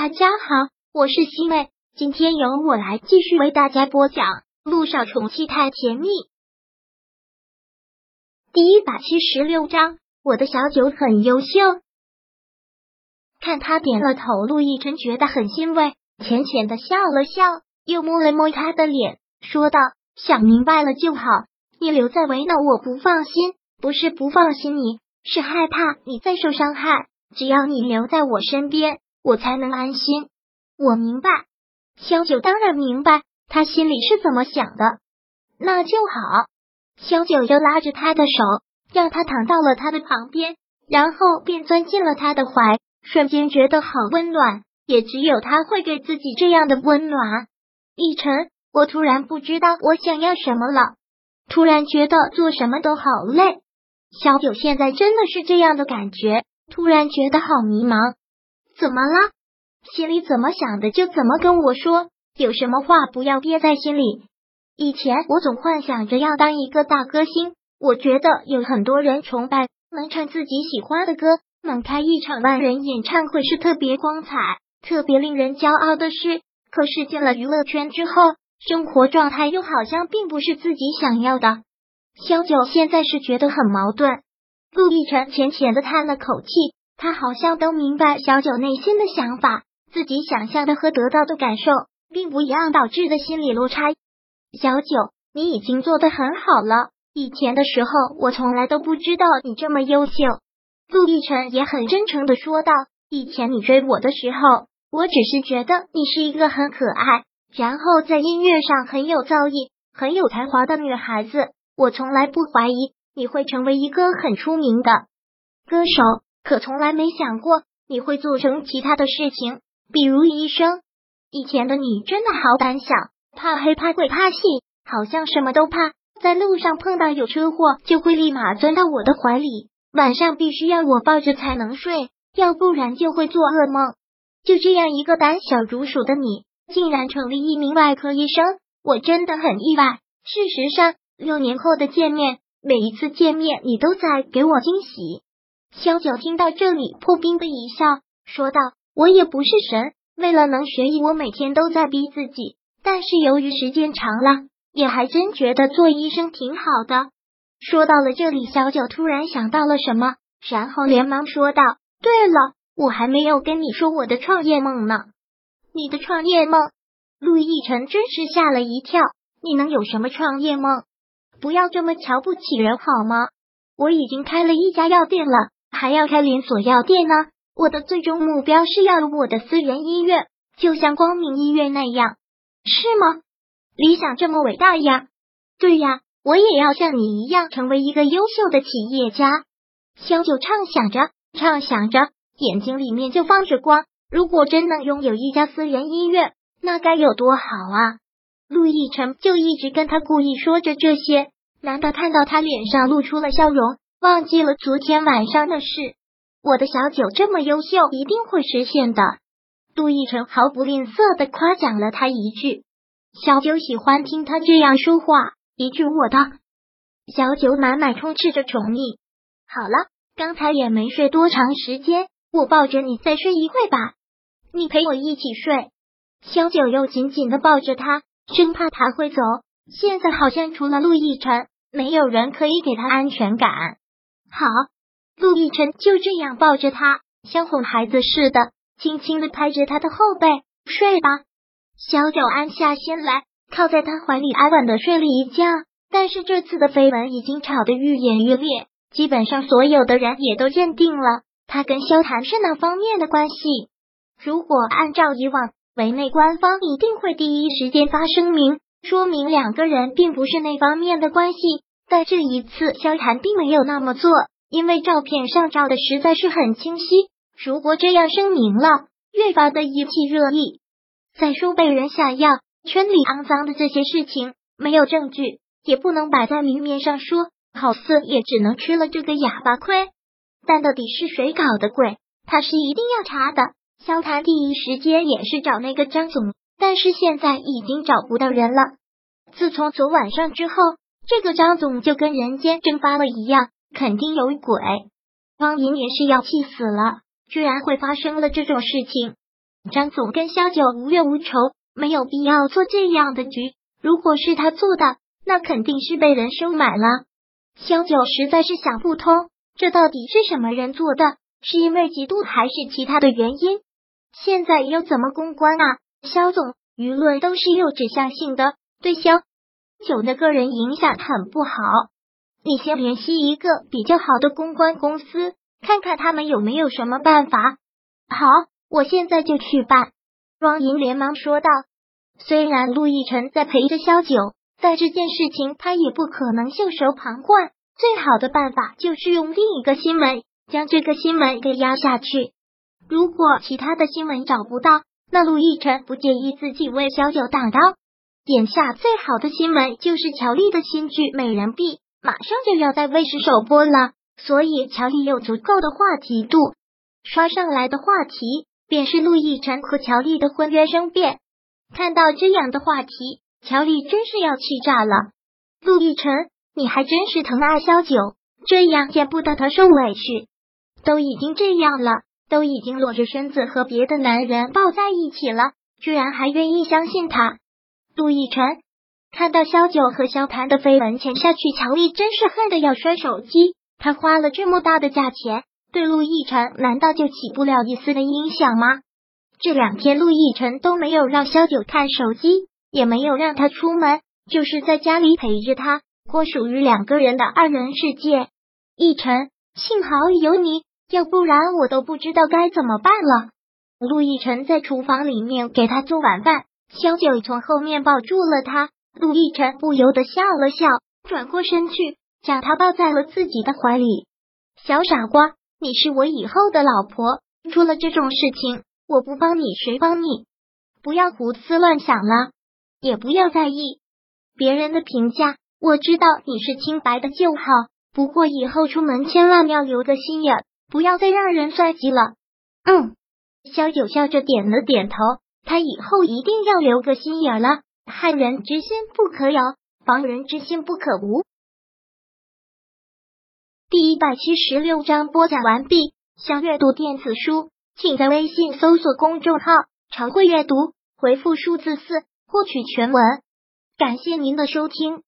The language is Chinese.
大家好，我是西妹，今天由我来继续为大家播讲《路上宠妻太甜蜜》第一百七十六章。我的小九很优秀，看他点了头，陆亦辰觉得很欣慰，浅浅的笑了笑，又摸了摸他的脸，说道：“想明白了就好，你留在为难我不放心，不是不放心你，是害怕你再受伤害。只要你留在我身边。”我才能安心。我明白，萧九当然明白他心里是怎么想的。那就好。萧九又拉着他的手，让他躺到了他的旁边，然后便钻进了他的怀，瞬间觉得好温暖。也只有他会给自己这样的温暖。逸晨，我突然不知道我想要什么了，突然觉得做什么都好累。小九现在真的是这样的感觉，突然觉得好迷茫。怎么了？心里怎么想的就怎么跟我说，有什么话不要憋在心里。以前我总幻想着要当一个大歌星，我觉得有很多人崇拜，能唱自己喜欢的歌，能开一场万人演唱会是特别光彩、特别令人骄傲的事。可是进了娱乐圈之后，生活状态又好像并不是自己想要的。萧九现在是觉得很矛盾。陆亦辰浅浅的叹了口气。他好像都明白小九内心的想法，自己想象的和得到的感受并不一样，导致的心理落差。小九，你已经做的很好了。以前的时候，我从来都不知道你这么优秀。陆亦辰也很真诚的说道：“以前你追我的时候，我只是觉得你是一个很可爱，然后在音乐上很有造诣、很有才华的女孩子。我从来不怀疑你会成为一个很出名的歌手。”可从来没想过你会做成其他的事情，比如医生。以前的你真的好胆小，怕黑怕鬼怕戏，好像什么都怕。在路上碰到有车祸，就会立马钻到我的怀里，晚上必须要我抱着才能睡，要不然就会做噩梦。就这样一个胆小如鼠的你，竟然成了一名外科医生，我真的很意外。事实上，六年后的见面，每一次见面你都在给我惊喜。萧九听到这里，破冰的一笑，说道：“我也不是神，为了能学医，我每天都在逼自己。但是由于时间长了，也还真觉得做医生挺好的。”说到了这里，小九突然想到了什么，然后连忙说道：“对了，我还没有跟你说我的创业梦呢。”你的创业梦？陆亦辰真是吓了一跳。你能有什么创业梦？不要这么瞧不起人好吗？我已经开了一家药店了。还要开连锁药店呢。我的最终目标是要有我的私人医院，就像光明医院那样，是吗？理想这么伟大呀！对呀，我也要像你一样成为一个优秀的企业家。萧九畅想着，畅想着，眼睛里面就放着光。如果真能拥有一家私人医院，那该有多好啊！陆亦辰就一直跟他故意说着这些，难得看到他脸上露出了笑容。忘记了昨天晚上的事，我的小九这么优秀，一定会实现的。杜奕晨毫不吝啬的夸奖了他一句，小九喜欢听他这样说话，一句我的。小九满满充斥着宠溺。好了，刚才也没睡多长时间，我抱着你再睡一会吧，你陪我一起睡。小九又紧紧的抱着他，生怕他会走。现在好像除了陆亦辰，没有人可以给他安全感。好，陆亦辰就这样抱着他，像哄孩子似的，轻轻的拍着他的后背，睡吧。小九安下心来，靠在他怀里安稳的睡了一觉。但是这次的绯闻已经吵得愈演愈烈，基本上所有的人也都认定了他跟萧谈是哪方面的关系。如果按照以往，围内官方一定会第一时间发声明，说明两个人并不是那方面的关系。但这一次，萧谈并没有那么做，因为照片上照的实在是很清晰。如果这样声明了，越发的引起热议。再说被人下药，圈里肮脏的这些事情，没有证据，也不能摆在明面上说，好似也只能吃了这个哑巴亏。但到底是谁搞的鬼？他是一定要查的。萧谈第一时间也是找那个张总，但是现在已经找不到人了。自从昨晚上之后。这个张总就跟人间蒸发了一样，肯定有鬼。方莹也是要气死了，居然会发生了这种事情。张总跟萧九无怨无仇，没有必要做这样的局。如果是他做的，那肯定是被人收买了。萧九实在是想不通，这到底是什么人做的？是因为嫉妒还是其他的原因？现在又怎么公关啊？萧总，舆论都是有指向性的，对萧九的个人影响很不好。你先联系一个比较好的公关公司，看看他们有没有什么办法。好，我现在就去办。庄莹连忙说道。虽然陆亦辰在陪着萧九，但这件事情他也不可能袖手旁观。最好的办法就是用另一个新闻将这个新闻给压下去。如果其他的新闻找不到，那陆亦辰不介意自己为萧九挡刀。眼下最好的新闻就是乔丽的新剧《美人币》马上就要在卫视首播了，所以乔丽有足够的话题度。刷上来的话题便是陆亦辰和乔丽的婚约生变。看到这样的话题，乔丽真是要气炸了。陆亦辰，你还真是疼爱萧九，这样见不得他受委屈。都已经这样了，都已经裸着身子和别的男人抱在一起了，居然还愿意相信他。陆亦辰看到萧九和萧谭的绯闻潜下去，乔丽真是恨得要摔手机。他花了这么大的价钱，对陆亦辰难道就起不了一丝的影响吗？这两天，陆亦辰都没有让萧九看手机，也没有让他出门，就是在家里陪着他，过属于两个人的二人世界。亦辰，幸好有你，要不然我都不知道该怎么办了。陆亦辰在厨房里面给他做晚饭，萧九从后面抱住了他，陆亦辰不由得笑了笑，转过身去，将他抱在了自己的怀里。小傻瓜，你是我以后的老婆，出了这种事情。我不帮你，谁帮你？不要胡思乱想了，也不要在意别人的评价。我知道你是清白的就好，不过以后出门千万要留个心眼，不要再让人算计了。嗯，萧九笑着点了点头，他以后一定要留个心眼了。害人之心不可有，防人之心不可无。第一百七十六章播讲完毕。想阅读电子书。请在微信搜索公众号“常会阅读”，回复数字四获取全文。感谢您的收听。